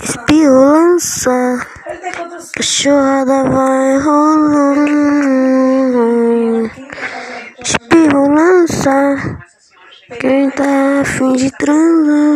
Espionça, cachorrada vai rolando. Espionça, quem tá afim de transar.